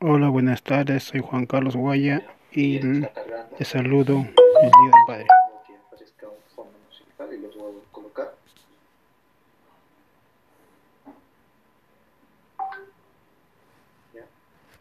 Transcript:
Hola, buenas tardes, soy Juan Carlos Guaya y te saludo. El Día del Padre.